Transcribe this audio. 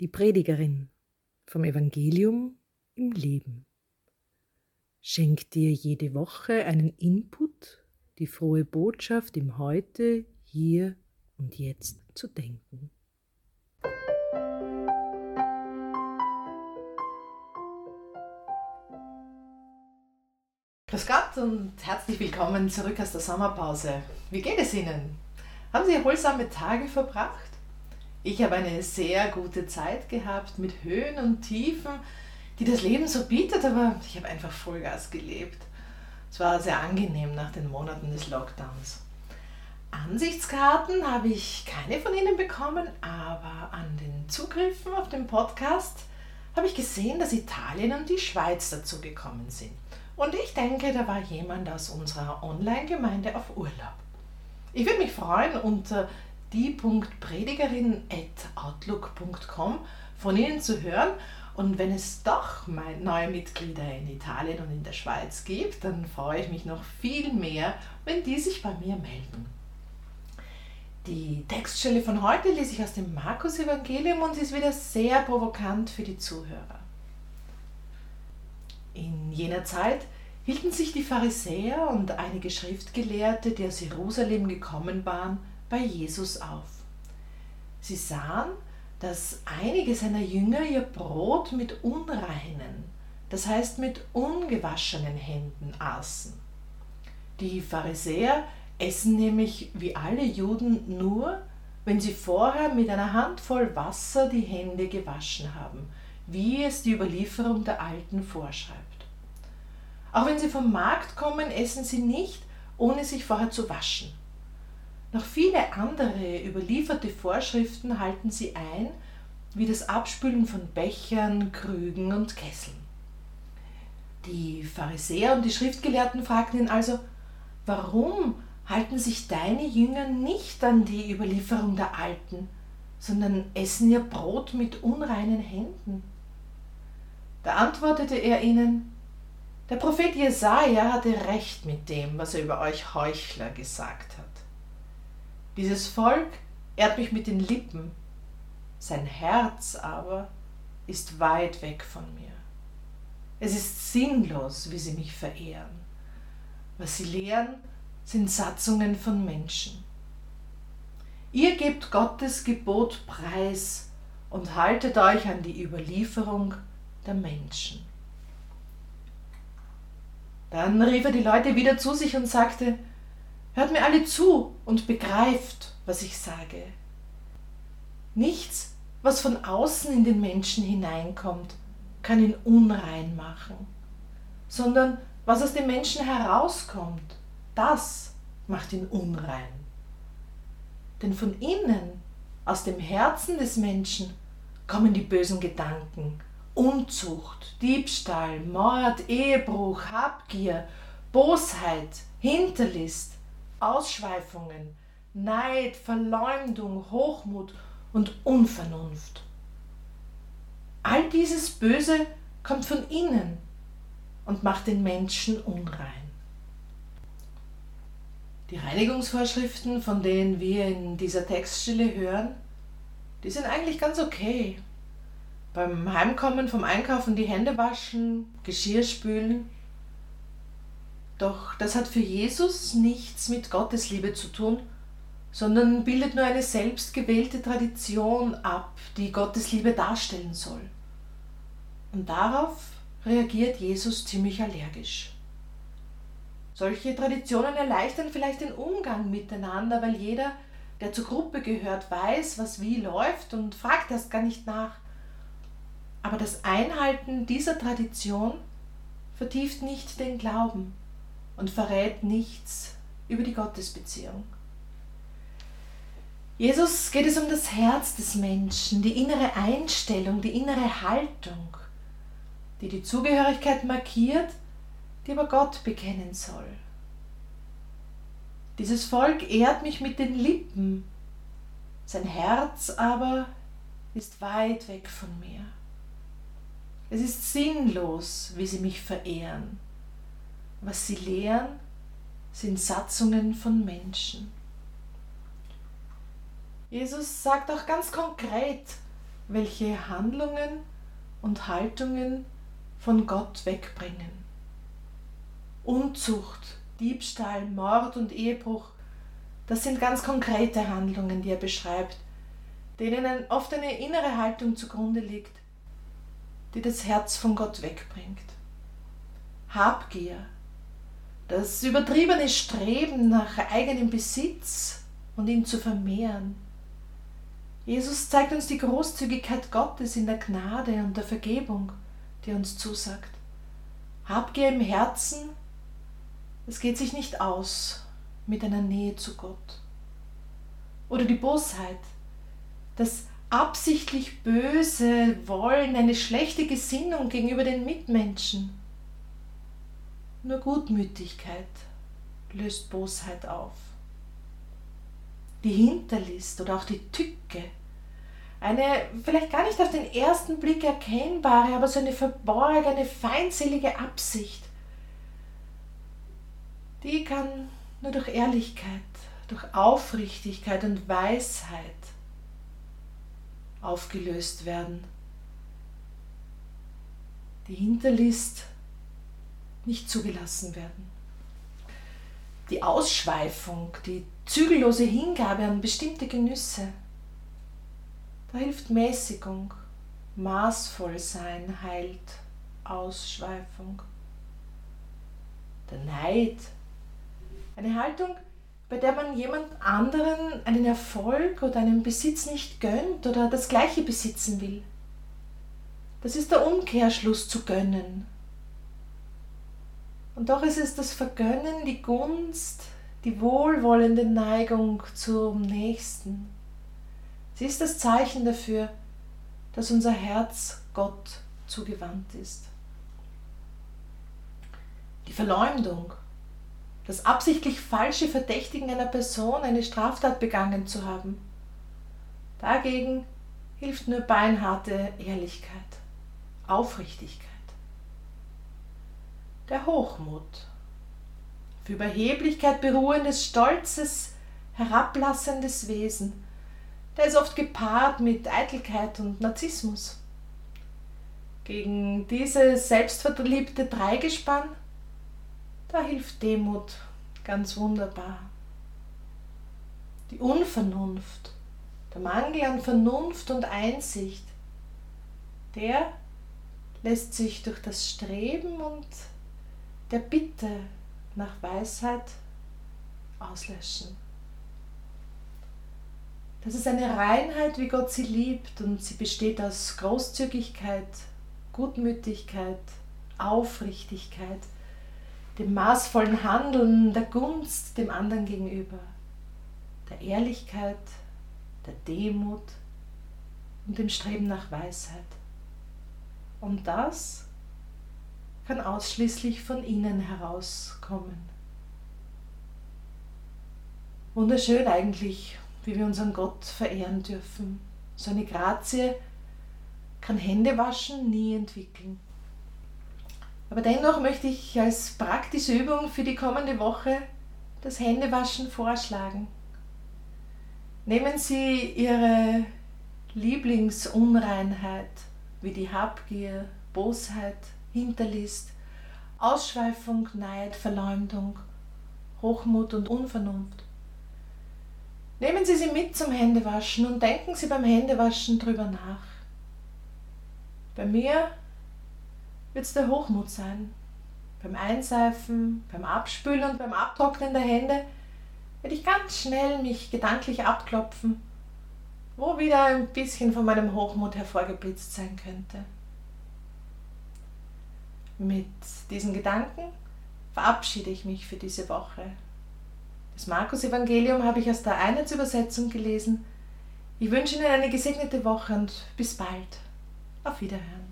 Die Predigerin vom Evangelium im Leben schenkt dir jede Woche einen Input, die frohe Botschaft im Heute, hier und jetzt zu denken. Grüß Gott und herzlich willkommen zurück aus der Sommerpause. Wie geht es Ihnen? Haben Sie erholsame Tage verbracht? Ich habe eine sehr gute Zeit gehabt mit Höhen und Tiefen, die das Leben so bietet, aber ich habe einfach Vollgas gelebt. Es war sehr angenehm nach den Monaten des Lockdowns. Ansichtskarten habe ich keine von Ihnen bekommen, aber an den Zugriffen auf den Podcast habe ich gesehen, dass Italien und die Schweiz dazu gekommen sind. Und ich denke, da war jemand aus unserer Online-Gemeinde auf Urlaub. Ich würde mich freuen unter die.predigerin.outlook.com von Ihnen zu hören. Und wenn es doch neue Mitglieder in Italien und in der Schweiz gibt, dann freue ich mich noch viel mehr, wenn die sich bei mir melden. Die Textstelle von heute lese ich aus dem Markus-Evangelium und sie ist wieder sehr provokant für die Zuhörer. In jener Zeit hielten sich die Pharisäer und einige Schriftgelehrte, die aus Jerusalem gekommen waren, bei Jesus auf. Sie sahen, dass einige seiner Jünger ihr Brot mit unreinen, das heißt mit ungewaschenen Händen aßen. Die Pharisäer essen nämlich wie alle Juden nur, wenn sie vorher mit einer Handvoll Wasser die Hände gewaschen haben, wie es die Überlieferung der Alten vorschreibt. Auch wenn sie vom Markt kommen, essen sie nicht, ohne sich vorher zu waschen. Noch viele andere überlieferte Vorschriften halten sie ein, wie das Abspülen von Bechern, Krügen und Kesseln. Die Pharisäer und die Schriftgelehrten fragten ihn also, warum halten sich deine Jünger nicht an die Überlieferung der Alten, sondern essen ihr Brot mit unreinen Händen? Da antwortete er ihnen, der Prophet Jesaja hatte recht mit dem, was er über euch Heuchler gesagt hat. Dieses Volk ehrt mich mit den Lippen, sein Herz aber ist weit weg von mir. Es ist sinnlos, wie sie mich verehren. Was sie lehren, sind Satzungen von Menschen. Ihr gebt Gottes Gebot preis und haltet euch an die Überlieferung der Menschen. Dann rief er die Leute wieder zu sich und sagte, Hört mir alle zu und begreift, was ich sage. Nichts, was von außen in den Menschen hineinkommt, kann ihn unrein machen, sondern was aus dem Menschen herauskommt, das macht ihn unrein. Denn von innen, aus dem Herzen des Menschen, kommen die bösen Gedanken, Unzucht, Diebstahl, Mord, Ehebruch, Habgier, Bosheit, Hinterlist, Ausschweifungen, Neid, Verleumdung, Hochmut und Unvernunft. All dieses Böse kommt von innen und macht den Menschen unrein. Die Reinigungsvorschriften, von denen wir in dieser Textstelle hören, die sind eigentlich ganz okay. Beim Heimkommen vom Einkaufen die Hände waschen, Geschirr spülen, doch das hat für Jesus nichts mit Gottes Liebe zu tun, sondern bildet nur eine selbstgewählte Tradition ab, die Gottes Liebe darstellen soll. Und darauf reagiert Jesus ziemlich allergisch. Solche Traditionen erleichtern vielleicht den Umgang miteinander, weil jeder, der zur Gruppe gehört, weiß, was wie läuft und fragt erst gar nicht nach. Aber das Einhalten dieser Tradition vertieft nicht den Glauben und verrät nichts über die Gottesbeziehung. Jesus geht es um das Herz des Menschen, die innere Einstellung, die innere Haltung, die die Zugehörigkeit markiert, die aber Gott bekennen soll. Dieses Volk ehrt mich mit den Lippen, sein Herz aber ist weit weg von mir. Es ist sinnlos, wie sie mich verehren. Was sie lehren, sind Satzungen von Menschen. Jesus sagt auch ganz konkret, welche Handlungen und Haltungen von Gott wegbringen. Unzucht, Diebstahl, Mord und Ehebruch, das sind ganz konkrete Handlungen, die er beschreibt, denen oft eine innere Haltung zugrunde liegt, die das Herz von Gott wegbringt. Habgier, das übertriebene Streben nach eigenem Besitz und ihn zu vermehren. Jesus zeigt uns die Großzügigkeit Gottes in der Gnade und der Vergebung, die uns zusagt. Habgier im Herzen, es geht sich nicht aus mit einer Nähe zu Gott. Oder die Bosheit, das absichtlich böse Wollen, eine schlechte Gesinnung gegenüber den Mitmenschen. Nur Gutmütigkeit löst Bosheit auf. Die Hinterlist oder auch die Tücke, eine vielleicht gar nicht auf den ersten Blick erkennbare, aber so eine verborgene, feindselige Absicht, die kann nur durch Ehrlichkeit, durch Aufrichtigkeit und Weisheit aufgelöst werden. Die Hinterlist nicht zugelassen werden. Die Ausschweifung, die zügellose Hingabe an bestimmte Genüsse, da hilft Mäßigung, maßvoll sein heilt Ausschweifung. Der Neid, eine Haltung, bei der man jemand anderen einen Erfolg oder einen Besitz nicht gönnt oder das gleiche besitzen will. Das ist der Umkehrschluss zu gönnen. Und doch ist es das Vergönnen, die Gunst, die wohlwollende Neigung zum Nächsten. Sie ist das Zeichen dafür, dass unser Herz Gott zugewandt ist. Die Verleumdung das absichtlich falsche Verdächtigen einer Person, eine Straftat begangen zu haben. Dagegen hilft nur beinharte Ehrlichkeit, Aufrichtigkeit. Der Hochmut, für Überheblichkeit beruhendes, stolzes, herablassendes Wesen, der ist oft gepaart mit Eitelkeit und Narzissmus. Gegen dieses selbstverliebte Dreigespann da hilft Demut ganz wunderbar. Die Unvernunft, der Mangel an Vernunft und Einsicht, der lässt sich durch das Streben und der Bitte nach Weisheit auslöschen. Das ist eine Reinheit, wie Gott sie liebt und sie besteht aus Großzügigkeit, Gutmütigkeit, Aufrichtigkeit, dem maßvollen Handeln, der Gunst dem anderen gegenüber, der Ehrlichkeit, der Demut und dem Streben nach Weisheit. Und das kann ausschließlich von innen herauskommen. Wunderschön eigentlich, wie wir unseren Gott verehren dürfen. So eine Grazie kann Händewaschen nie entwickeln. Aber dennoch möchte ich als praktische Übung für die kommende Woche das Händewaschen vorschlagen. Nehmen Sie Ihre Lieblingsunreinheit wie die Habgier, Bosheit, Hinterlist, Ausschweifung, Neid, Verleumdung, Hochmut und Unvernunft. Nehmen Sie sie mit zum Händewaschen und denken Sie beim Händewaschen drüber nach. Bei mir wird es der Hochmut sein. Beim Einseifen, beim Abspülen und beim Abtrocknen der Hände werde ich ganz schnell mich gedanklich abklopfen, wo wieder ein bisschen von meinem Hochmut hervorgeblitzt sein könnte. Mit diesen Gedanken verabschiede ich mich für diese Woche. Das Markus-Evangelium habe ich aus der Einheitsübersetzung gelesen. Ich wünsche Ihnen eine gesegnete Woche und bis bald. Auf Wiederhören.